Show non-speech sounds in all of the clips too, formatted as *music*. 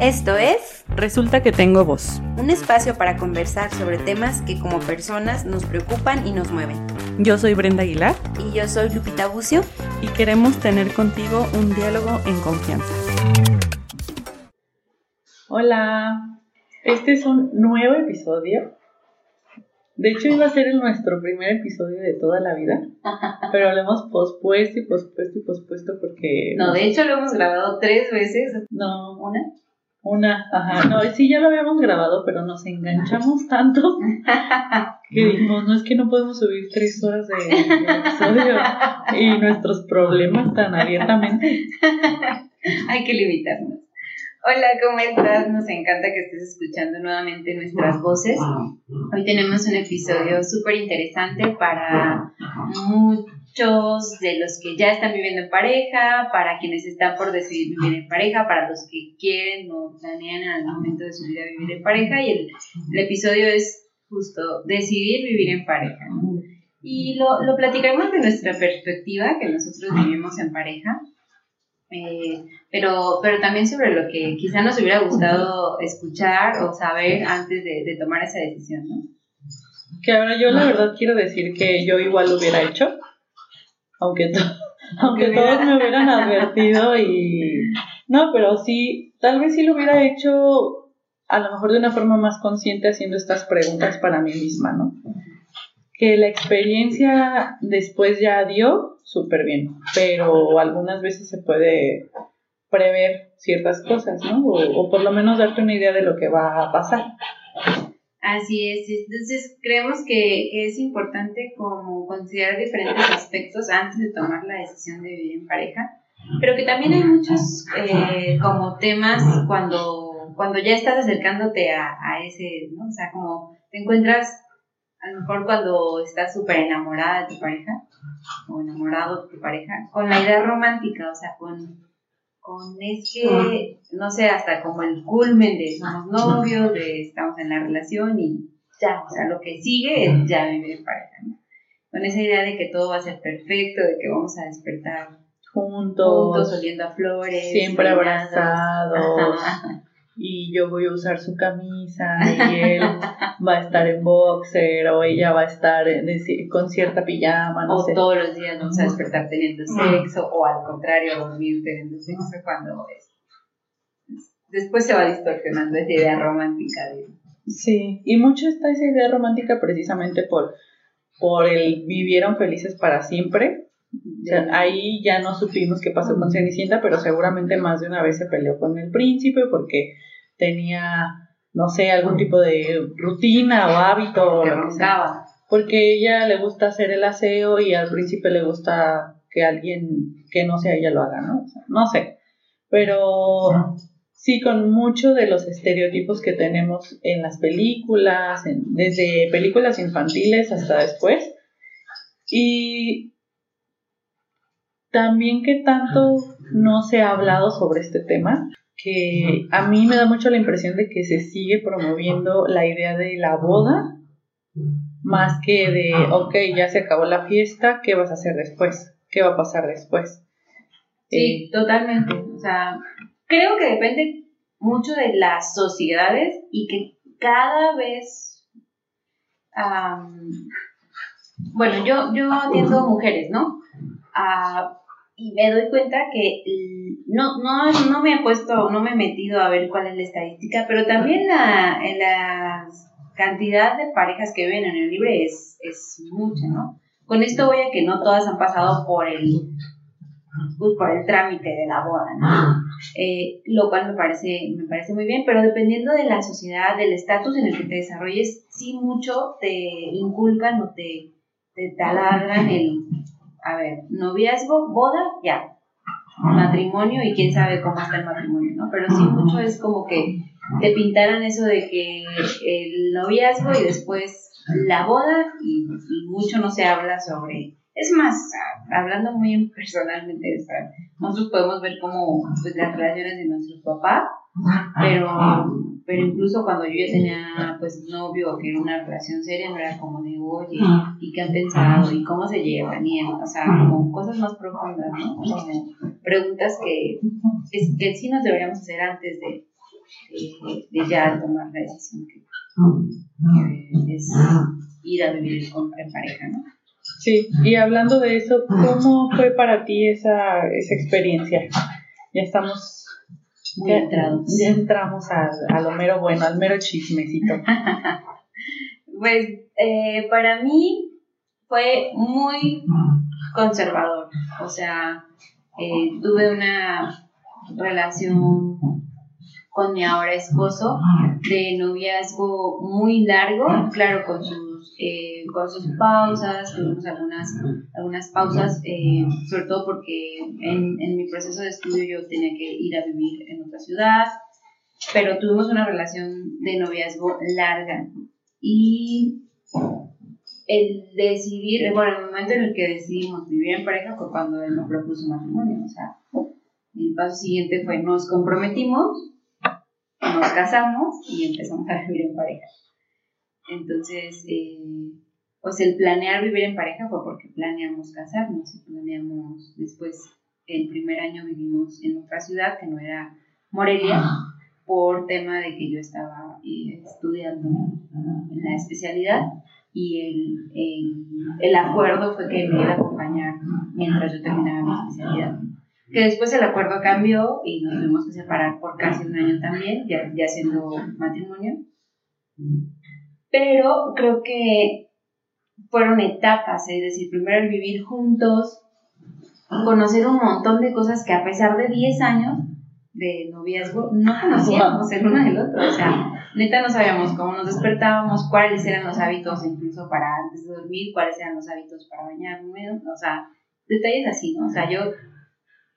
Esto es Resulta que tengo voz. un espacio para conversar sobre temas que como personas nos preocupan y nos mueven. Yo soy Brenda Aguilar Y yo soy Lupita Bucio. y queremos tener contigo un diálogo en confianza. Hola, este es un nuevo episodio. De hecho, iba a ser el nuestro primer episodio de toda la vida, *laughs* pero lo hemos pospuesto y pospuesto y pospuesto porque. No, de hecho lo hemos grabado tres veces. No, ¿Una? Una, ajá, no, sí, ya lo habíamos grabado, pero nos enganchamos tanto *laughs* que dijimos, no es que no podemos subir tres horas de, de episodio y nuestros problemas tan abiertamente. *laughs* Hay que limitarnos. Hola, ¿cómo estás? Nos encanta que estés escuchando nuevamente nuestras voces. Hoy tenemos un episodio súper interesante para muchos de los que ya están viviendo en pareja, para quienes están por decidir vivir en pareja, para los que quieren o planean algún momento de su vida vivir en pareja. Y el, el episodio es justo decidir vivir en pareja. ¿no? Y lo, lo platicaremos de nuestra perspectiva, que nosotros vivimos en pareja. Eh, pero, pero también sobre lo que quizá nos hubiera gustado escuchar o saber antes de, de tomar esa decisión, ¿no? Que ahora yo la verdad quiero decir que yo igual lo hubiera hecho, aunque, to- *laughs* aunque todos me hubieran advertido y... No, pero sí, tal vez sí lo hubiera hecho a lo mejor de una forma más consciente haciendo estas preguntas para mí misma, ¿no? Que la experiencia después ya dio súper bien, pero algunas veces se puede prever ciertas cosas, ¿no? O, o por lo menos darte una idea de lo que va a pasar. Así es, entonces creemos que, es importante como considerar diferentes aspectos antes de tomar la decisión de vivir en pareja, pero que también hay muchos eh, como temas cuando, cuando ya estás acercándote a, a ese, ¿no? O sea, como te encuentras a lo mejor cuando estás súper enamorada de tu pareja o enamorado de tu pareja, con la idea romántica, o sea, con, con es que, no sé, hasta como el culmen de somos novios, de estamos en la relación y ya, o sea, lo que sigue es ya vivir en pareja, ¿no? Con esa idea de que todo va a ser perfecto, de que vamos a despertar juntos, Juntos, oliendo a flores, siempre abrazados. Y yo voy a usar su camisa y él *laughs* va a estar en boxer o ella va a estar en- con cierta pijama, no o sé. todos los días vamos a despertar teniendo sexo, o al contrario, dormir teniendo sexo cuando es. Después se va distorsionando esa idea romántica de. Sí, y mucho está esa idea romántica precisamente por, por el vivieron felices para siempre. O sea, ahí ya no supimos qué pasó con Cenicienta, pero seguramente más de una vez se peleó con el príncipe porque tenía, no sé, algún tipo de rutina o hábito o que lo que sea. roncaba. Porque ella le gusta hacer el aseo y al príncipe le gusta que alguien que no sea ella lo haga, ¿no? O sea, no sé. Pero sí, con mucho de los estereotipos que tenemos en las películas, en- desde películas infantiles hasta después. Y también que tanto no se ha hablado sobre este tema, que a mí me da mucho la impresión de que se sigue promoviendo la idea de la boda más que de, ok, ya se acabó la fiesta, ¿qué vas a hacer después? ¿Qué va a pasar después? Sí, Eh, totalmente. O sea, creo que depende mucho de las sociedades y que cada vez. bueno, yo, yo atiendo mujeres, ¿no? Y me doy cuenta que no, no, no me he puesto, no me he metido a ver cuál es la estadística, pero también la, la cantidad de parejas que viven en el libre es, es mucha, ¿no? Con esto voy a que no todas han pasado por el pues, por el trámite de la boda, ¿no? Eh, lo cual me parece, me parece muy bien, pero dependiendo de la sociedad, del estatus en el que te desarrolles, sí mucho te inculcan o te, te taladran el, a ver, noviazgo, boda, ya, matrimonio y quién sabe cómo está el matrimonio, ¿no? Pero sí mucho es como que te pintaran eso de que el noviazgo y después la boda y, mucho no se habla sobre es más, hablando muy personalmente nosotros podemos ver como pues, las relaciones de nuestros papás, pero, pero incluso cuando yo ya tenía pues novio que era una relación seria, no era como de oye, ¿y qué han pensado? ¿Y cómo se llevan? Y, o sea, como cosas más profundas, ¿no? Como preguntas que, es- que sí nos deberíamos hacer antes de, eh, de ya tomar la decisión que, que es ir a vivir con, en pareja, ¿no? Sí, y hablando de eso, ¿cómo fue para ti esa, esa experiencia? Ya estamos Muy entrados. Ya entramos al, a lo mero bueno, al mero chismecito. *laughs* Pues eh, para mí fue muy conservador. O sea, eh, tuve una relación con mi ahora esposo de noviazgo muy largo, claro, con sus, eh, con sus pausas, tuvimos algunas, algunas pausas, eh, sobre todo porque en, en mi proceso de estudio yo tenía que ir a vivir en otra ciudad, pero tuvimos una relación de noviazgo larga y el decidir, bueno, el momento en el que decidimos vivir en pareja fue cuando él nos propuso matrimonio, o sea, el paso siguiente fue nos comprometimos, nos casamos y empezamos a vivir en pareja. Entonces, eh, pues el planear vivir en pareja fue porque planeamos casarnos y planeamos después, el primer año vivimos en otra ciudad que no era Morelia, por tema de que yo estaba eh, estudiando en la especialidad y el, el, el acuerdo fue que me iba a acompañar mientras yo terminaba mi especialidad. Que después el acuerdo cambió y nos tuvimos que separar por casi un año también, ya, ya siendo matrimonio. Pero creo que fueron etapas, es decir, primero el vivir juntos, conocer un montón de cosas que a pesar de 10 años de noviazgo no conocíamos el uno del otro, o sea, neta no sabíamos cómo nos despertábamos, cuáles eran los hábitos incluso para antes de dormir, cuáles eran los hábitos para bañarme, o sea, detalles así, ¿no? O sea, yo,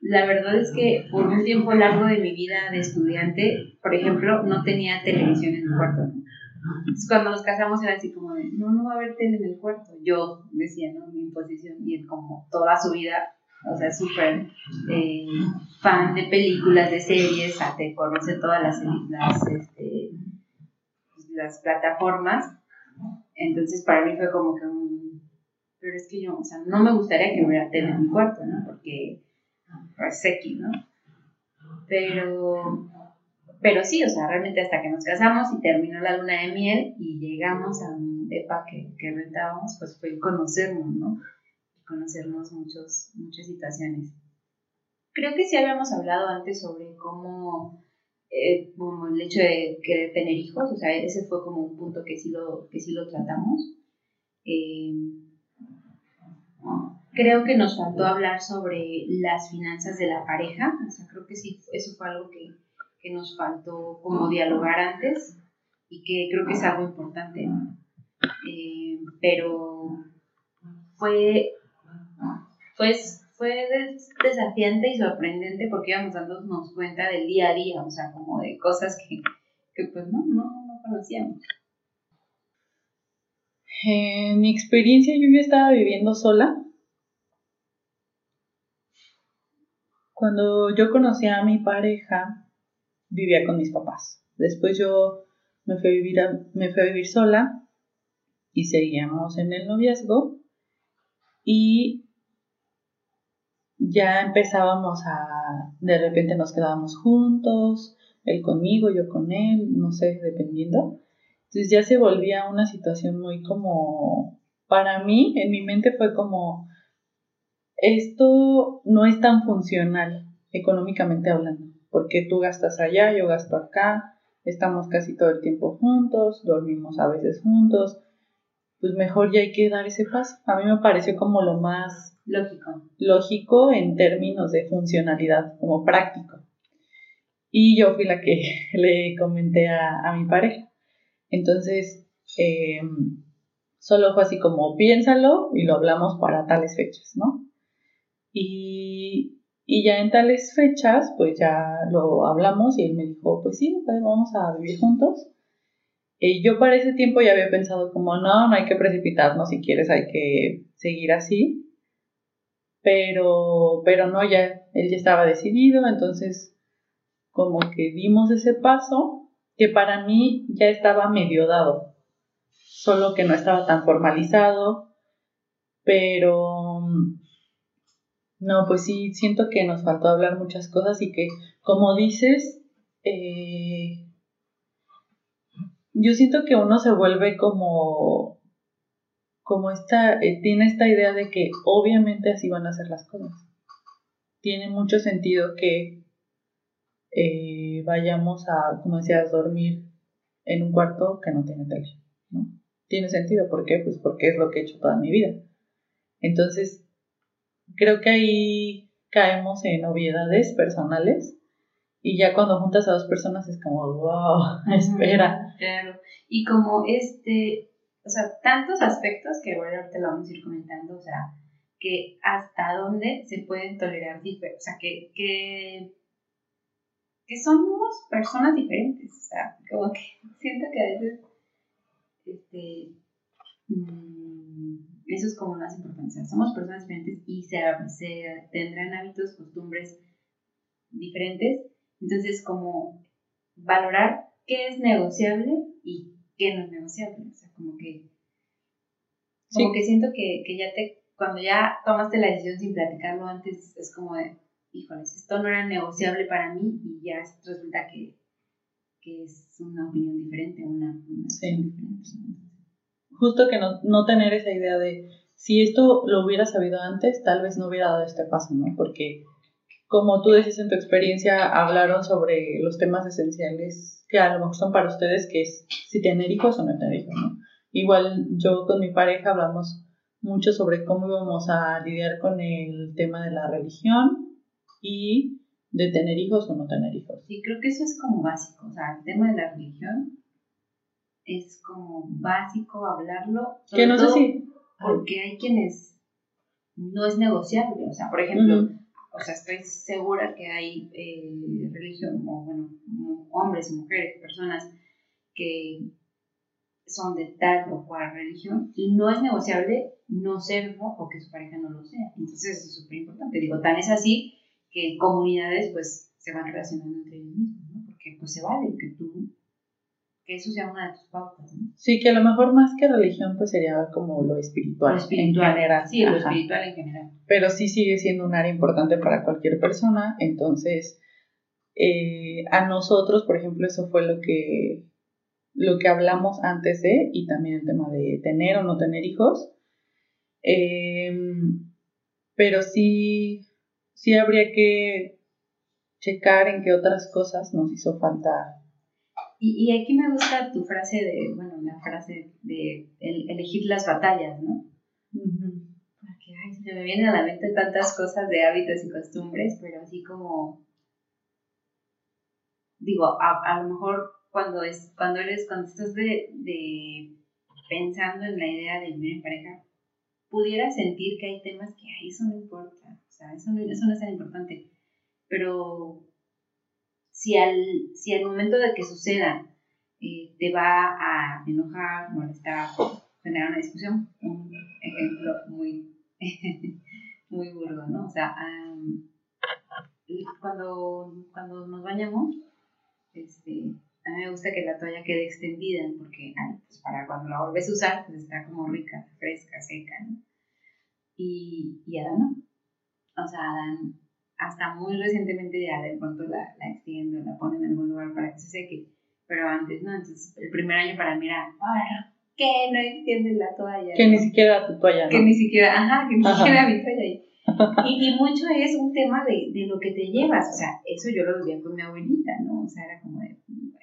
la verdad es que por un tiempo largo de mi vida de estudiante, por ejemplo, no tenía televisión en mi cuarto. Entonces, cuando nos casamos era así como de, no, no va a haber tele en el cuarto. Yo decía, ¿no? Mi imposición, y él como toda su vida, o sea, súper eh, fan de películas, de series, te conoce todas las, las, este, las plataformas. Entonces, para mí fue como que un... Pero es que yo, o sea, no me gustaría que hubiera tele en mi cuarto, ¿no? Porque es X, ¿no? Pero pero sí, o sea, realmente hasta que nos casamos y terminó la luna de miel y llegamos a un depa que, que rentábamos, pues fue conocernos, ¿no? Conocernos muchos, muchas situaciones. Creo que sí habíamos hablado antes sobre cómo, eh, el hecho de querer tener hijos, o sea, ese fue como un punto que sí lo, que sí lo tratamos. Eh, creo que nos faltó hablar sobre las finanzas de la pareja, o sea, creo que sí, eso fue algo que que nos faltó como dialogar antes y que creo que es algo importante. Eh, pero fue, pues, fue desafiante y sorprendente porque íbamos dándonos cuenta del día a día, o sea, como de cosas que, que pues no, no, no conocíamos. En mi experiencia yo ya estaba viviendo sola. Cuando yo conocí a mi pareja, vivía con mis papás. Después yo me fui a vivir, a, me fui a vivir sola y seguíamos en el noviazgo y ya empezábamos a, de repente nos quedábamos juntos, él conmigo, yo con él, no sé, dependiendo. Entonces ya se volvía una situación muy como, para mí, en mi mente fue como, esto no es tan funcional económicamente hablando porque tú gastas allá, yo gasto acá, estamos casi todo el tiempo juntos, dormimos a veces juntos, pues mejor ya hay que dar ese paso. A mí me pareció como lo más lógico, lógico en términos de funcionalidad, como práctico. Y yo fui la que *laughs* le comenté a, a mi pareja. Entonces, eh, solo fue así como piénsalo y lo hablamos para tales fechas, ¿no? Y y ya en tales fechas, pues ya lo hablamos y él me dijo, pues sí, pues vamos a vivir juntos. Y yo para ese tiempo ya había pensado como, no, no hay que precipitarnos, si quieres hay que seguir así. Pero, pero no, ya, él ya estaba decidido, entonces como que dimos ese paso que para mí ya estaba medio dado, solo que no estaba tan formalizado, pero no, pues sí, siento que nos faltó hablar muchas cosas y que, como dices, eh, yo siento que uno se vuelve como, como esta, eh, tiene esta idea de que obviamente así van a ser las cosas. Tiene mucho sentido que eh, vayamos a, como decías, dormir en un cuarto que no tiene tele, ¿no? Tiene sentido, ¿por qué? Pues porque es lo que he hecho toda mi vida. Entonces, creo que ahí caemos en obviedades personales y ya cuando juntas a dos personas es como, wow, espera. Claro. Y como este, o sea, tantos aspectos que bueno, ahorita lo vamos a ir comentando, o sea, que hasta dónde se pueden tolerar, o sea, que, que, que somos personas diferentes, o sea, como que siento que a veces, este, mm, eso es como más importante, o sea, somos personas diferentes y se, se tendrán hábitos, costumbres diferentes, entonces, como valorar qué es negociable y qué no es negociable. O sea, como que, como que siento que, que, ya te, cuando ya tomaste la decisión sin platicarlo antes, es como de, híjoles, esto no era negociable para mí y ya resulta que, que es una opinión diferente, una, una sí. diferente. Justo que no, no tener esa idea de, si esto lo hubiera sabido antes, tal vez no hubiera dado este paso, ¿no? Porque como tú decís en tu experiencia, hablaron sobre los temas esenciales que a lo mejor son para ustedes, que es si tener hijos o no tener hijos, ¿no? Igual yo con mi pareja hablamos mucho sobre cómo íbamos a lidiar con el tema de la religión y de tener hijos o no tener hijos. Sí, creo que eso es como básico, o sea, el tema de la religión es como básico hablarlo. Que no sé si... Porque hay quienes no es negociable, o sea, por ejemplo o sea, estoy segura que hay eh, religión, o bueno, hombres, mujeres, personas que son de tal o cual religión y no es negociable no serlo o que su pareja no lo sea. Entonces eso es súper importante. Digo, tan es así que comunidades pues se van relacionando entre ellos mismos, ¿no? Porque pues se vale que tú que eso sea una de tus pautas, ¿no? Sí, que a lo mejor más que religión, pues sería como lo espiritual. Lo espiritual. En general. Sí, lo espiritual en general. Pero sí sigue siendo un área importante para cualquier persona, entonces eh, a nosotros, por ejemplo, eso fue lo que, lo que hablamos antes de, y también el tema de tener o no tener hijos. Em, pero sí, sí habría que checar en qué otras cosas nos hizo falta y, y, aquí me gusta tu frase de, bueno, la frase de elegir las batallas, ¿no? Porque, ay, se me vienen a la mente tantas cosas de hábitos y costumbres, pero así como, digo, a, a lo mejor cuando, es, cuando eres, cuando estás de, de pensando en la idea de vivir en pareja, pudieras sentir que hay temas que, ay, eso no importa, o sea, eso no, eso no es tan importante, pero si al, si al momento de que suceda eh, te va a enojar, molestar, generar una discusión, un ejemplo muy, *laughs* muy burdo, ¿no? O sea, cuando, cuando nos bañamos, este, a mí me gusta que la toalla quede extendida porque pues para cuando la vuelves a usar, pues está como rica, fresca, seca, ¿no? Y, y Adán no. O sea, Adán hasta muy recientemente ya de pronto la, la extiendo, la pone en algún lugar para que se seque, pero antes no, entonces el primer año para mí era, ¿qué? No extiendes la toalla. Que ni siquiera tu toalla, ¿no? Que ni siquiera, ajá, que ni siquiera mi toalla. *laughs* Y, y, mucho es un tema de, de, lo que te llevas, o sea, eso yo lo vivía con mi abuelita, ¿no? O sea, era como de,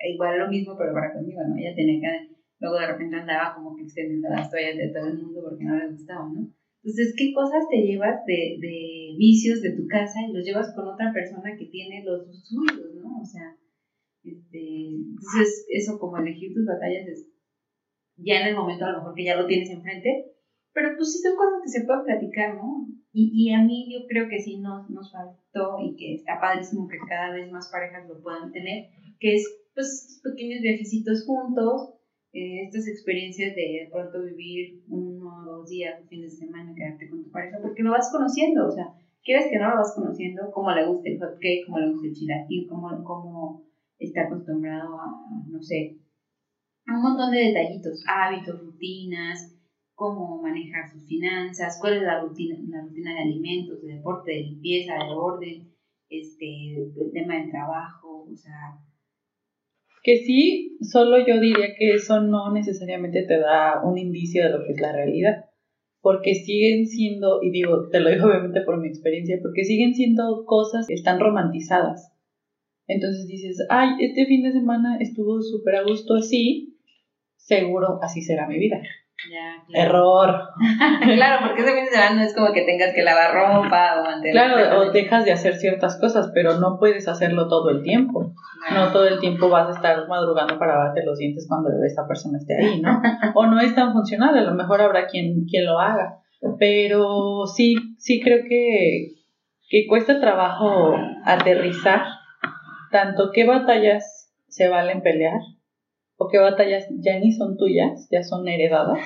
igual lo mismo, pero para conmigo, ¿no? Ella tenía que, luego de repente andaba como que extendiendo las toallas de todo el mundo porque no le gustaba, ¿no? Entonces, ¿qué cosas te llevas de, de vicios de tu casa y los llevas con otra persona que tiene los suyos, ¿no? O sea, este, entonces eso como elegir tus batallas es ya en el momento a lo mejor que ya lo tienes enfrente, pero pues sí son cosas que se pueden platicar, ¿no? Y, y a mí yo creo que sí nos, nos faltó y que está padrísimo que cada vez más parejas lo puedan tener, que es pues pequeños viajecitos juntos, eh, estas experiencias de, pronto vivir uno o dos días, un fin de semana, quedarte con tu pareja, porque lo vas conociendo, o sea, quieres que no lo vas conociendo, cómo le gusta el hot cake, cómo le gusta el chilaquil, cómo, cómo está acostumbrado a, no sé, a un montón de detallitos, hábitos, rutinas, cómo manejar sus finanzas, cuál es la rutina, la rutina de alimentos, de deporte, de limpieza, de orden, este, el tema del trabajo, o sea, Que sí, solo yo diría que eso no necesariamente te da un indicio de lo que es la realidad. Porque siguen siendo, y digo, te lo digo *laughs* obviamente por mi experiencia, porque siguen siendo cosas que están romantizadas. Entonces dices, ay, este fin de semana estuvo súper a gusto así, seguro así será mi vida. Ya, claro. Error. *laughs* claro, porque ese fin de semana no es como que tengas que lavar ropa o mantener. Claro, o dejas de hacer ciertas cosas, pero no puedes hacerlo todo el tiempo. No todo el tiempo vas a estar madrugando para lavarte los dientes cuando esta persona esté ahí, ¿no? *laughs* O no es tan funcional, a lo mejor habrá quien, quien lo haga. Pero sí, sí creo que, que cuesta trabajo aterrizar tanto qué batallas se valen pelear o qué batallas ya ni son tuyas, ya son heredadas,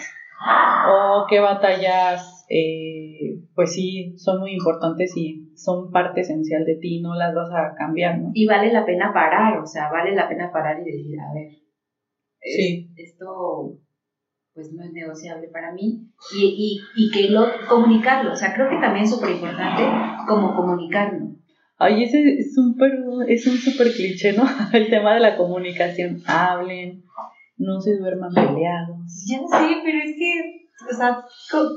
o qué batallas, eh, pues sí, son muy importantes y son parte esencial de ti, no las vas a cambiar, ¿no? Y vale la pena parar, o sea, vale la pena parar y decir, a ver, es- esto pues no es negociable para mí y, y, y que lo comunicarlo, o sea, creo que también es súper importante como comunicarlo. Ay, ese es un, es un súper cliché, ¿no? *laughs* El tema de la comunicación. Hablen, no se duerman peleados. Ya sé, pero es que, o sea,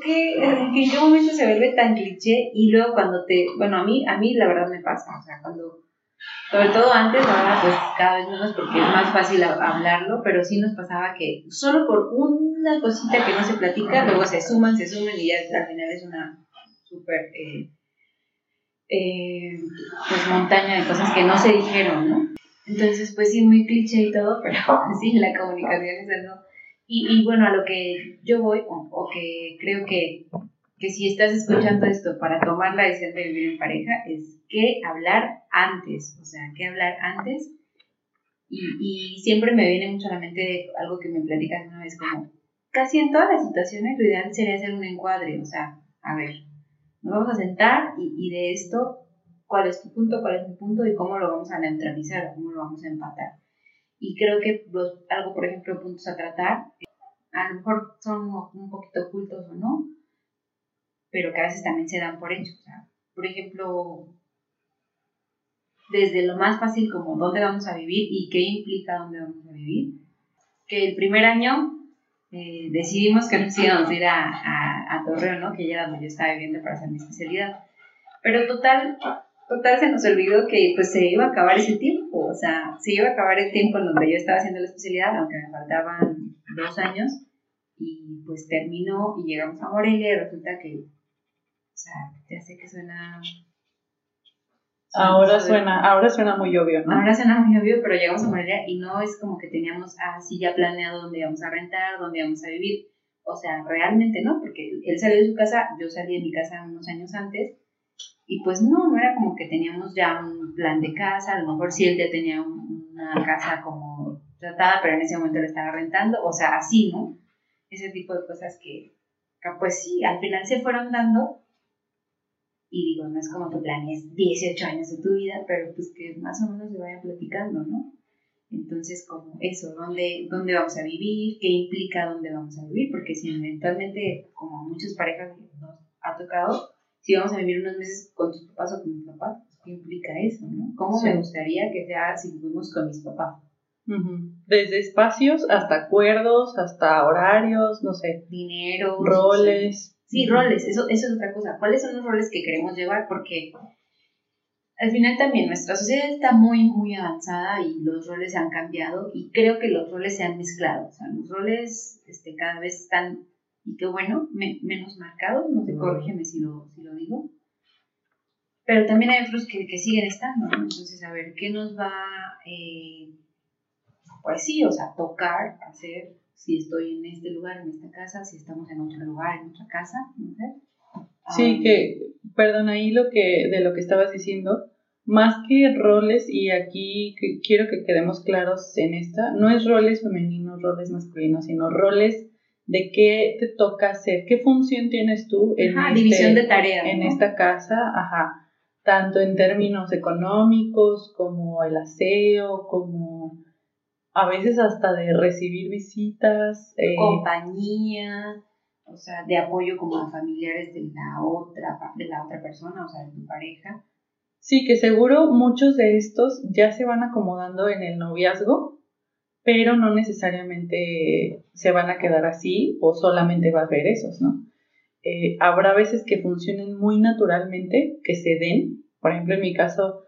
¿qué, ¿en qué momento se vuelve tan cliché? Y luego cuando te, bueno, a mí, a mí la verdad me pasa, o sea, cuando, sobre todo antes, ahora pues cada vez menos porque es más fácil hablarlo, pero sí nos pasaba que solo por una cosita que no se platica, luego se suman, se suman y ya al final es una súper, eh, eh, pues montaña de cosas que no se dijeron, ¿no? Entonces, pues sí, muy cliché y todo, *laughs* pero sí, la comunicación es el no. Y, y bueno, a lo que yo voy, o, o que creo que, que si estás escuchando esto para tomar la decisión de vivir en pareja, es que hablar antes, o sea, que hablar antes. Y, y siempre me viene mucho a la mente algo que me platicas una vez, como casi en todas las situaciones lo ideal sería hacer un encuadre, o sea, a ver, nos vamos a sentar y, y de esto, cuál es tu punto, cuál es mi punto y cómo lo vamos a neutralizar cómo lo vamos a empatar. Y creo que los, algo, por ejemplo, puntos a tratar, a lo mejor son un poquito ocultos o no, pero que a veces también se dan por hecho. O sea, por ejemplo, desde lo más fácil como dónde vamos a vivir y qué implica dónde vamos a vivir, que el primer año eh, decidimos que nos íbamos a ir a, a, a Torreón, ¿no? que ya era donde yo estaba viviendo para hacer mi especialidad. Pero total, total se nos olvidó que pues se iba a acabar ese tiempo, o sea, se iba a acabar el tiempo en donde yo estaba haciendo la especialidad, aunque me faltaban dos años, y pues terminó y llegamos a Morelia y resulta que, o sea, ya sé que suena... Ahora suena, ahora suena muy obvio, ¿no? Ahora suena muy obvio, pero llegamos a Morelia y no es como que teníamos así ya planeado dónde íbamos a rentar, dónde íbamos a vivir. O sea, realmente no, porque él salió de su casa, yo salí de mi casa unos años antes y pues no, no era como que teníamos ya un plan de casa, a lo mejor sí él ya tenía un- una casa como tratada, pero en ese momento la estaba rentando, o sea, así, ¿no? Ese tipo de cosas que, que, pues sí, al final se fueron dando y digo, no es como que planees 18 años de tu vida, pero pues que más o menos se vayan platicando, ¿no? Entonces, como eso, ¿dónde, dónde vamos a vivir? ¿Qué implica dónde vamos a vivir? Porque si eventualmente, como a muchas parejas nos ha tocado, si vamos a vivir unos meses con tus papás o con mis papás, pues, ¿qué implica eso, no? ¿Cómo Sí. me gustaría que sea si vivimos con mis papás? Desde espacios hasta acuerdos, hasta horarios, no sé, Dinero, roles. Sí, roles, eso, eso es otra cosa. ¿Cuáles son los roles que queremos llevar? Porque al final también nuestra sociedad está muy, muy avanzada y los roles han cambiado y creo que los roles se han mezclado. O sea, los roles este, cada vez están, y qué bueno, me- menos marcados, no sé, corrígeme si lo, si lo digo. Pero también hay otros que, que siguen estando, ¿no? Entonces, a ver, ¿qué nos va, eh, pues sí, o sea, tocar, hacer, si estoy en este lugar, en esta casa, si estamos en otro lugar, en otra casa, no. Sí, Ah, que, perdón, ahí lo que, de lo que estabas diciendo, más que roles, y aquí quiero que quedemos claros en esta, no es roles femeninos, roles masculinos, sino roles de qué te toca hacer, qué función tienes tú en, Ajá, este- división de tareas. en ¿no? esta casa, ajá, tanto en términos económicos como el aseo, como a veces hasta de recibir visitas. eh, compañía, o sea, de apoyo como a familiares de la otra, de la otra persona, o sea, de tu pareja. Sí, que seguro muchos de estos ya se van acomodando en el noviazgo, pero no necesariamente se van a quedar así o solamente va a ver esos, ¿no? Eh, habrá veces que funcionen muy naturalmente, que se den. Por ejemplo, en mi caso,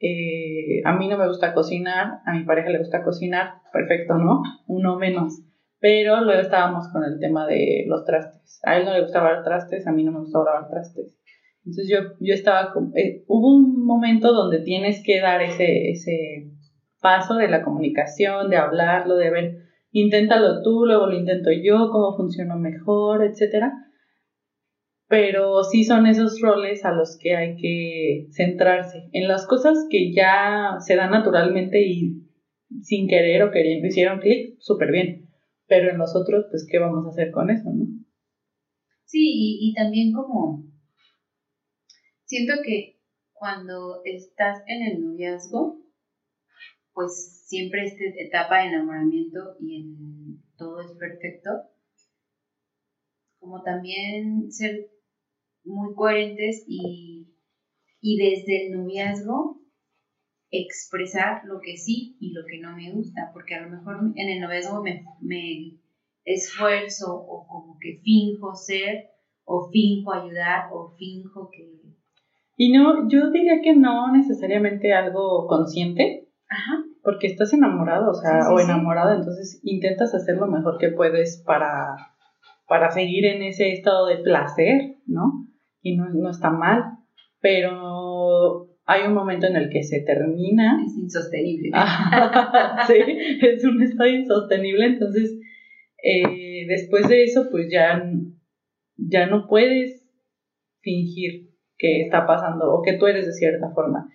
eh, a mí no me gusta cocinar, a mi pareja le gusta cocinar, perfecto, ¿no? Uno menos. Pero luego estábamos con el tema de los trastes. A él no le gustaba lavar trastes, a mí no me gustaba lavar trastes. Entonces yo, yo estaba, eh, hubo un momento donde tienes que dar ese, ese paso de la comunicación, de hablarlo, de ver, inténtalo tú, luego lo intento yo, cómo funciona mejor, etcétera. Pero sí son esos roles a los que hay que centrarse. En las cosas que ya se dan naturalmente y sin querer o queriendo hicieron clic, súper bien. Pero en los otros, pues, ¿qué vamos a hacer con eso, no? Sí, y, y también como siento que cuando estás en el noviazgo, pues siempre esta etapa de enamoramiento y en todo es perfecto, como también ser muy coherentes y, desde el noviazgo expresar lo que sí y lo que no me gusta, porque a lo mejor en el noviazgo me, me esfuerzo o como que finjo ser o finjo ayudar o finjo que... Y no, yo diría que no necesariamente algo consciente, Ajá. porque estás enamorado, o sea, Sí, sí, o sí. enamorada, entonces intentas hacer lo mejor que puedes para, para seguir en ese estado de placer, ¿no? Y no, no está mal, pero hay un momento en el que se termina. Es insostenible. Ah, sí, es un estado insostenible, entonces eh, después de eso, pues ya, ya no puedes fingir que está pasando o que tú eres de cierta forma.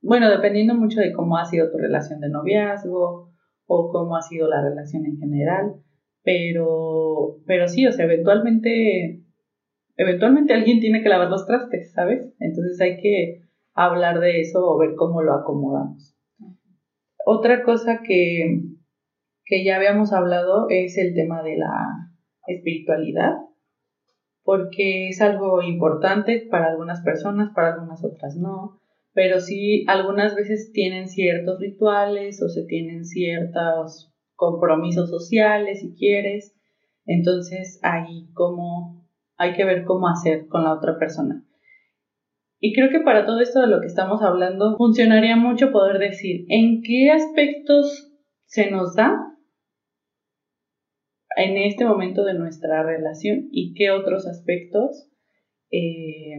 Bueno, dependiendo mucho de cómo ha sido tu relación de noviazgo o cómo ha sido la relación en general, pero, pero sí, o sea, eventualmente, eventualmente alguien tiene que lavar los trastes, ¿sabes? Entonces hay que hablar de eso o ver cómo lo acomodamos. Otra cosa que, que ya habíamos hablado es el tema de la espiritualidad, porque es algo importante para algunas personas, para algunas otras no pero sí algunas veces tienen ciertos rituales o se tienen ciertos compromisos sociales si quieres. Entonces ahí como hay que ver cómo hacer con la otra persona. Y creo que para todo esto de lo que estamos hablando funcionaría mucho poder decir en qué aspectos se nos da en este momento de nuestra relación y qué otros aspectos eh,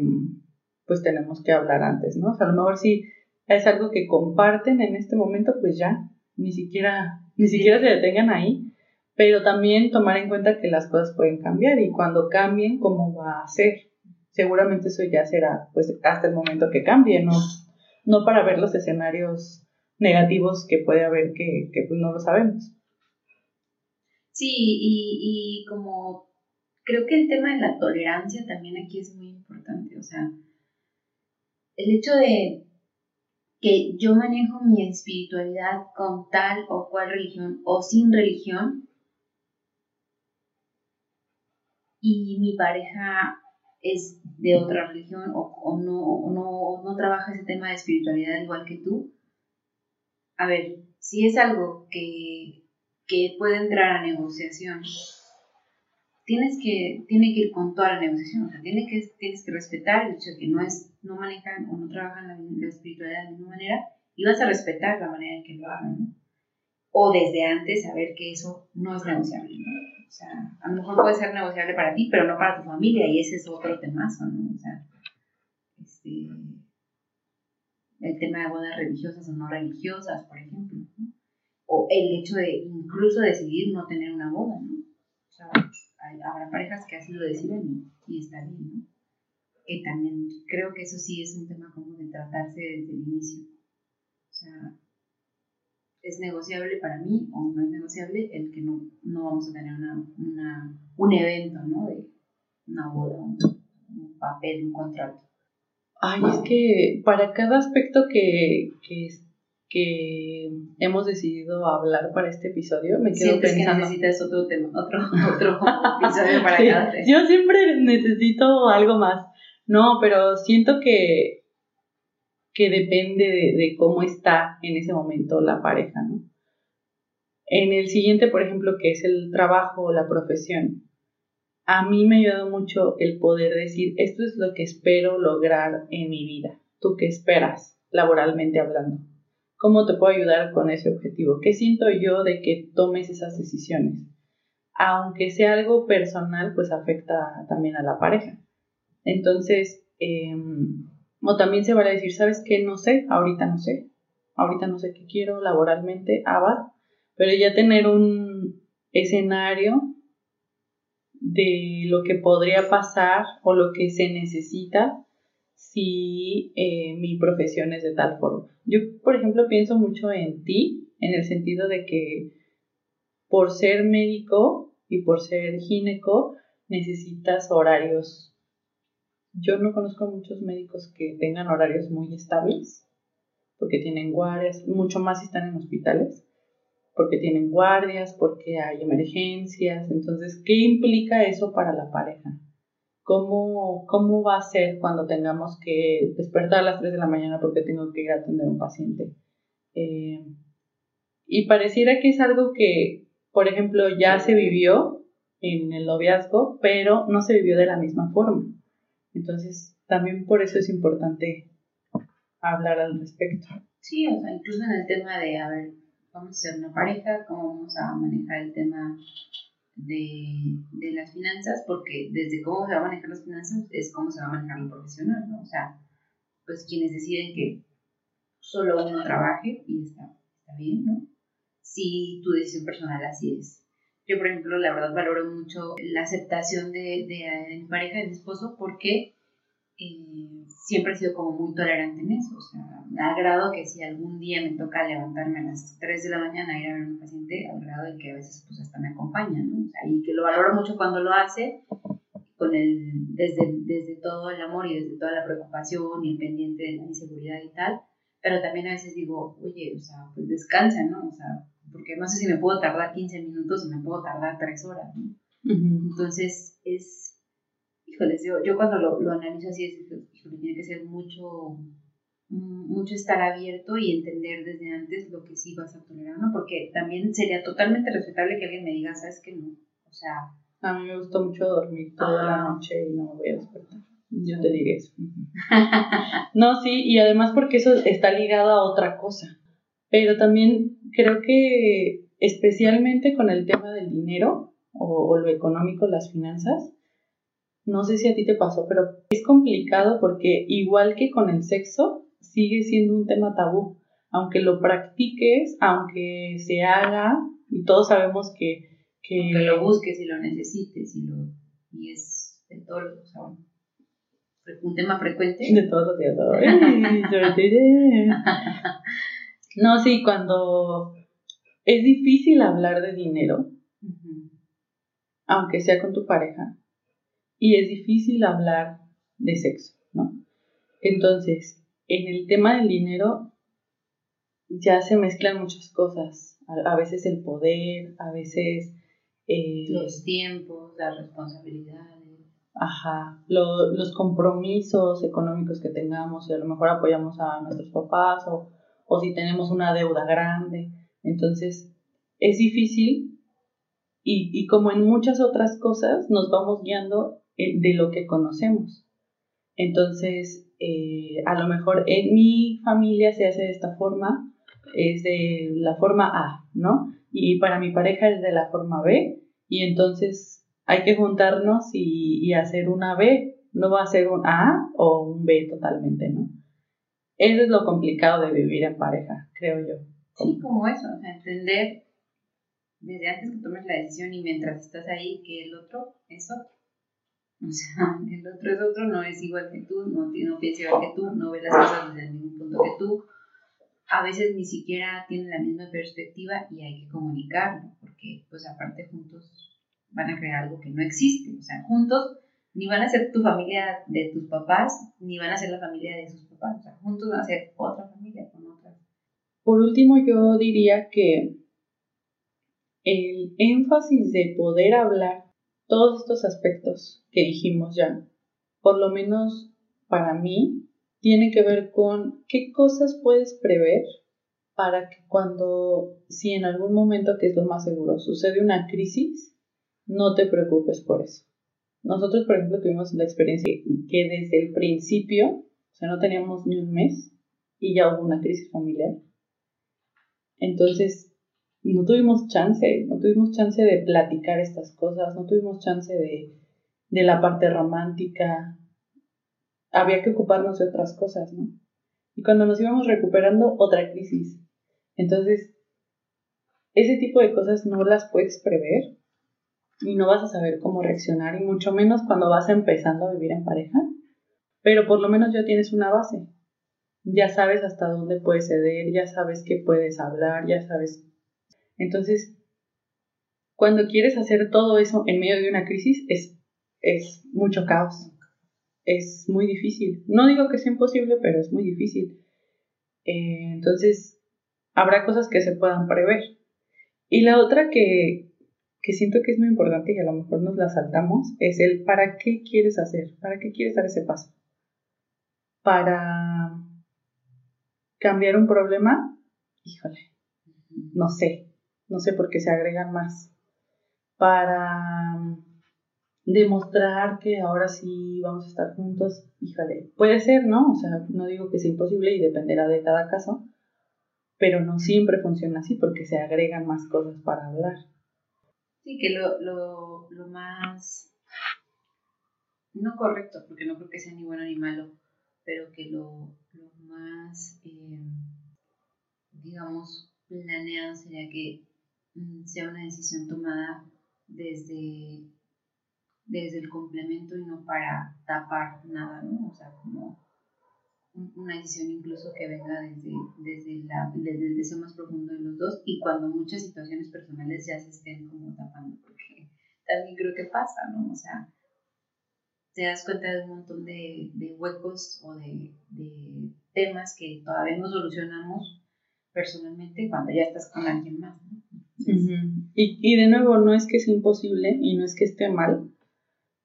pues tenemos que hablar antes, ¿no? O sea, a lo mejor si es algo que comparten en este momento, pues ya, ni siquiera, ni siquiera se detengan ahí, pero también tomar en cuenta que las cosas pueden cambiar y cuando cambien, ¿cómo va a ser? Seguramente eso ya será, pues, hasta el momento que cambie, ¿no? No para ver los escenarios negativos que puede haber que, que pues no lo sabemos. Sí, y, y como creo que el tema de la tolerancia también aquí es muy importante, o sea, el hecho de que yo manejo mi espiritualidad con tal o cual religión o sin religión y mi pareja es de otra religión o, o no, no, no trabaja ese tema de espiritualidad igual que tú, a ver, si es algo que, que puede entrar a negociación, tienes que, tiene que ir con toda la negociación, o sea, tiene que, tienes que respetar el hecho de que no, es, no manejan o no trabajan la, la espiritualidad de la manera y vas a respetar la manera en que lo hagan. O desde antes saber que eso no es negociable, ¿no? O sea, a lo mejor puede ser negociable para ti, pero no para tu familia y ese es otro temazo, ¿no? O sea, este, el tema de bodas religiosas o no religiosas, por ejemplo. O el hecho de incluso decidir no tener una boda, ¿no? O sea, habrá parejas que así lo deciden y, y está bien, ¿no? Que también creo que eso sí es un tema como de tratarse desde el inicio. O sea, ¿es negociable para mí o no es negociable el que no, no vamos a tener una, una, un evento, ¿no? De una boda, un, un papel, un contrato. Ay, es que para cada aspecto que, que, que hemos decidido hablar para este episodio, me quedo Sientes que pensando. necesitas otro tema, otro, otro episodio *laughs* para Sí, cada tema. Yo siempre necesito algo más. No, pero siento que, que depende de, cómo está en ese momento la pareja, ¿no? En el siguiente, por ejemplo, que es el trabajo o la profesión, a mí me ayudado mucho el poder decir, esto es lo que espero lograr en mi vida. ¿Tú qué esperas laboralmente hablando? ¿Cómo te puedo ayudar con ese objetivo? ¿Qué siento yo de que tomes esas decisiones? Aunque sea algo personal, pues afecta también a la pareja. Entonces, em, o también se vale decir, ¿sabes qué? No sé, ahorita no sé. Ahorita no sé qué quiero laboralmente, ah, Pero ya tener un escenario de lo que podría pasar o lo que se necesita si eh, mi profesión es de tal forma. Yo, por ejemplo, pienso mucho en ti, en el sentido de que por ser médico y por ser gineco necesitas horarios yo no conozco muchos médicos que tengan horarios muy estables, porque tienen guardias, mucho más si están en hospitales, porque tienen guardias, porque hay emergencias. Entonces, ¿qué implica eso para la pareja? ¿Cómo, cómo va a ser cuando tengamos que despertar a las 3 de la mañana porque tengo que ir a atender a un paciente? Eh, y pareciera que es algo que, por ejemplo, ya se vivió en el noviazgo, pero no se vivió de la misma forma. Entonces, también por eso es importante hablar al respecto. Sí, o sea, incluso en el tema de, a ver, vamos a ser una pareja, cómo vamos a manejar el tema de, de las finanzas, porque desde cómo se va a manejar las finanzas es cómo se va a manejar lo profesional, ¿no? O sea, pues quienes deciden que solo uno trabaje y está, está bien, ¿no? Si tu decisión personal así es. Yo, por ejemplo, la verdad valoro mucho la aceptación de, de, mi pareja, de mi esposo, porque eh, siempre he sido como muy tolerante en eso. O sea, me ha agrado que si algún día me toca levantarme a las 3 de la mañana a ir a ver a un paciente, al grado de que a veces pues hasta me acompaña, ¿no? O sea, y que lo valoro mucho cuando lo hace, con el, desde, desde todo el amor y desde toda la preocupación y el pendiente de la inseguridad y tal. Pero también a veces digo, oye, o sea, pues descansa, ¿no? O sea, porque no sé si me puedo tardar 15 minutos o me puedo tardar 3 horas, ¿no? Entonces, es, híjoles, yo, yo cuando lo, lo analizo así, es, híjole, tiene que ser mucho, mucho estar abierto y entender desde antes lo que sí vas a tolerar, ¿no? Porque también sería totalmente respetable que alguien me diga, ¿sabes qué? No, o sea... A mí me gusta mucho dormir toda la noche y no me voy a despertar. Yo te diré eso. *laughs* no, sí, y además porque eso está ligado a otra cosa. Pero también creo que especialmente con el tema del dinero o, lo económico, las finanzas, no sé si a ti te pasó, pero es complicado porque igual que con el sexo, sigue siendo un tema tabú. Aunque lo practiques, aunque se haga, y todos sabemos que... Que, lo busques y lo necesites y, lo, y es de todos los... O un tema frecuente. De todos los días. *laughs* no, sí, cuando es difícil hablar de dinero, aunque sea con tu pareja, y es difícil hablar de sexo, ¿no? Entonces, en el tema del dinero ya se mezclan muchas cosas, a, veces el poder, a veces... Eh, los tiempos, las responsabilidades. Ajá, los compromisos económicos que tengamos, y a lo mejor apoyamos a nuestros papás o, o si tenemos una deuda grande. Entonces, es difícil y, como en muchas otras cosas, nos vamos guiando eh, de lo que conocemos. Entonces, eh, a lo mejor en mi familia se hace de esta forma, es de la forma A, ¿no? Y para mi pareja es de la forma B, y entonces hay que juntarnos y, y hacer una B, no va a ser un A o un B totalmente, ¿no? Eso es lo complicado de vivir en pareja, creo yo. Sí, como eso, o sea, entender desde antes que tomes la decisión y mientras estás ahí que el otro es otro. O sea, *laughs* el otro es otro, no es igual que tú, no, no piensa igual que tú, no ve las cosas desde el punto que tú. A veces ni siquiera tienen la misma perspectiva y hay que comunicarlo, porque pues aparte juntos van a crear algo que no existe. O sea, juntos ni van a ser tu familia de tus papás, ni van a ser la familia de sus juntos a ser otra familia con otras. Por último, yo diría que el énfasis de poder hablar todos estos aspectos que dijimos ya, por lo menos para mí, tiene que ver con qué cosas puedes prever para que cuando, si en algún momento, que es lo más seguro, sucede una crisis, no te preocupes por eso. Nosotros, por ejemplo, tuvimos la experiencia que desde el principio, o sea, no teníamos ni un mes y ya hubo una crisis familiar. Entonces, no tuvimos chance, no tuvimos chance de platicar estas cosas, no tuvimos chance de, de la parte romántica. Había que ocuparnos de otras cosas, ¿no? Y cuando nos íbamos recuperando, otra crisis. Entonces, ese tipo de cosas no las puedes prever y no vas a saber cómo reaccionar, y mucho menos cuando vas empezando a vivir en pareja, pero por lo menos ya tienes una base. Ya sabes hasta dónde puedes ceder, ya sabes qué puedes hablar, ya sabes. Entonces, cuando quieres hacer todo eso en medio de una crisis, es, es mucho caos. Es muy difícil. No digo que sea imposible, pero es muy difícil. Eh, entonces, habrá cosas que se puedan prever. Y la otra que, que siento que es muy importante y a lo mejor nos la saltamos es el para qué quieres hacer, para qué quieres dar ese paso. Para cambiar un problema, híjole, no sé, no sé por qué se agregan más. Para demostrar que ahora sí vamos a estar juntos, híjole, puede ser, ¿no? O sea, no digo que sea imposible y dependerá de cada caso, pero no siempre funciona así porque se agregan más cosas para hablar. Sí, que lo, lo, lo más, no correcto, porque no creo que sea ni bueno ni malo, pero que lo, lo más, eh, digamos, planeado sería que mm, sea una decisión tomada desde, desde el complemento y no para tapar nada, ¿no? O sea, como una decisión incluso que venga desde, desde, la, desde el deseo más profundo de los dos y cuando muchas situaciones personales ya se estén como tapando, porque también creo que pasa, ¿no? O sea, te das cuenta de un montón de, de huecos o de, de, temas que todavía no solucionamos personalmente cuando ya estás con alguien más, y, y de nuevo, no es que sea imposible y no es que esté mal.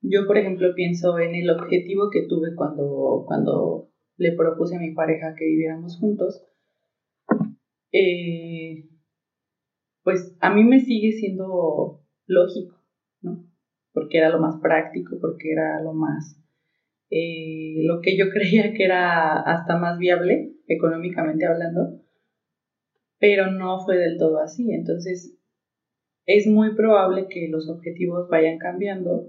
Yo, por ejemplo, pienso en el objetivo que tuve cuando, cuando le propuse a mi pareja que viviéramos juntos, eh, pues a mí me sigue siendo lógico. Porque era lo más práctico, porque era lo más, eh, lo que yo *laughs* creía que era hasta más viable, económicamente hablando, pero no fue del todo así. Entonces, es muy probable que los objetivos vayan cambiando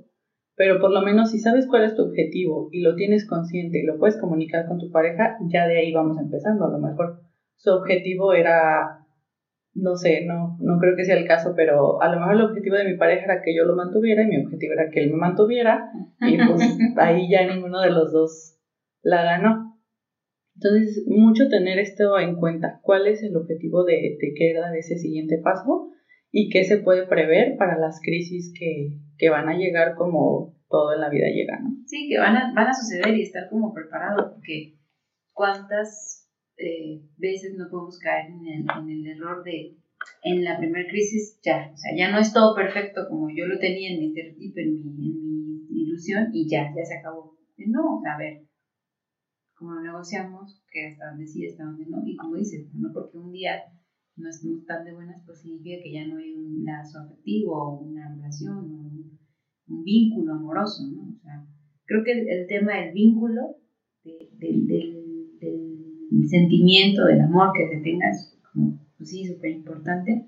pero por lo menos si sabes cuál es tu objetivo y lo tienes consciente y lo puedes comunicar con tu pareja, ya de ahí vamos empezando. A lo mejor su objetivo era, no sé, no, no creo que sea el caso, pero a lo mejor el objetivo de mi pareja era que yo lo mantuviera y mi objetivo era que él me mantuviera y pues ahí ya ninguno de los dos la ganó. Entonces, mucho tener esto en cuenta, cuál es el objetivo de, de querer dar ese siguiente paso y qué se puede prever para las crisis que, que van a llegar como todo en la vida llega, ¿no? Sí, que van a, van a suceder y estar como preparados, porque cuántas eh, veces no podemos caer en el, en el error de en la primera crisis ya, o sea, ya no es todo perfecto como yo lo tenía en mi en mi, ilusión y ya, ya se acabó. No, a ver, como lo negociamos, que hasta donde sí, hasta donde no, y como dices, no porque un día no estemos tan de buenas, pues significa que ya no hay un lazo afectivo una relación un, vínculo amoroso, ¿no? O sea, creo que el, tema del vínculo, del, del, sentimiento, del amor que se tenga es como, pues sí, súper importante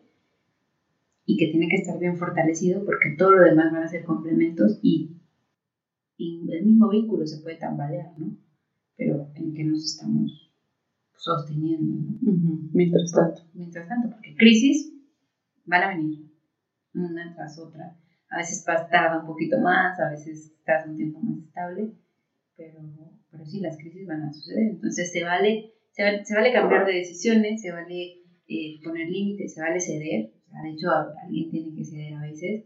y que tiene que estar bien fortalecido porque todo lo demás van a ser complementos y, y el mismo vínculo se puede tambalear, ¿no? Pero en que nos estamos sosteniendo. Mientras tanto. Mientras tanto, porque crisis van a venir una tras otra. A veces tarda un poquito más, a veces tarda un tiempo más estable, pero, pero sí, las crisis van a suceder. Entonces se vale, se vale, cambiar de decisiones, se vale eh, poner límites, se vale ceder. de hecho, alguien tiene que ceder a veces.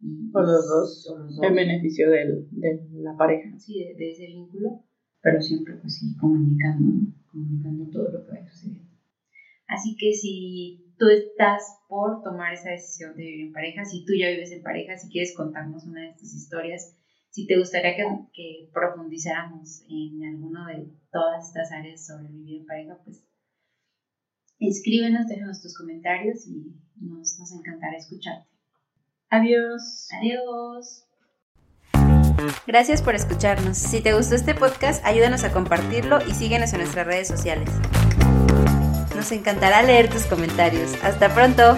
Y, o, los dos, o los dos, en beneficio del, de la pareja. Sí, de, de ese vínculo, pero siempre pues sí comunicando, ¿no? comunicando todo lo que va a suceder. Así que si tú estás por tomar esa decisión de vivir en pareja, si tú ya vives en pareja, si quieres contarnos una de estas historias, si te gustaría que, que profundizáramos en alguno de todas estas áreas sobre vivir en pareja, pues Escríbenos, déjanos tus comentarios y nos, nos encantará escucharte. Adiós. Adiós. Gracias por escucharnos. Si te gustó este podcast, ayúdanos a compartirlo y síguenos en nuestras redes sociales. Nos encantará leer tus comentarios. Hasta pronto.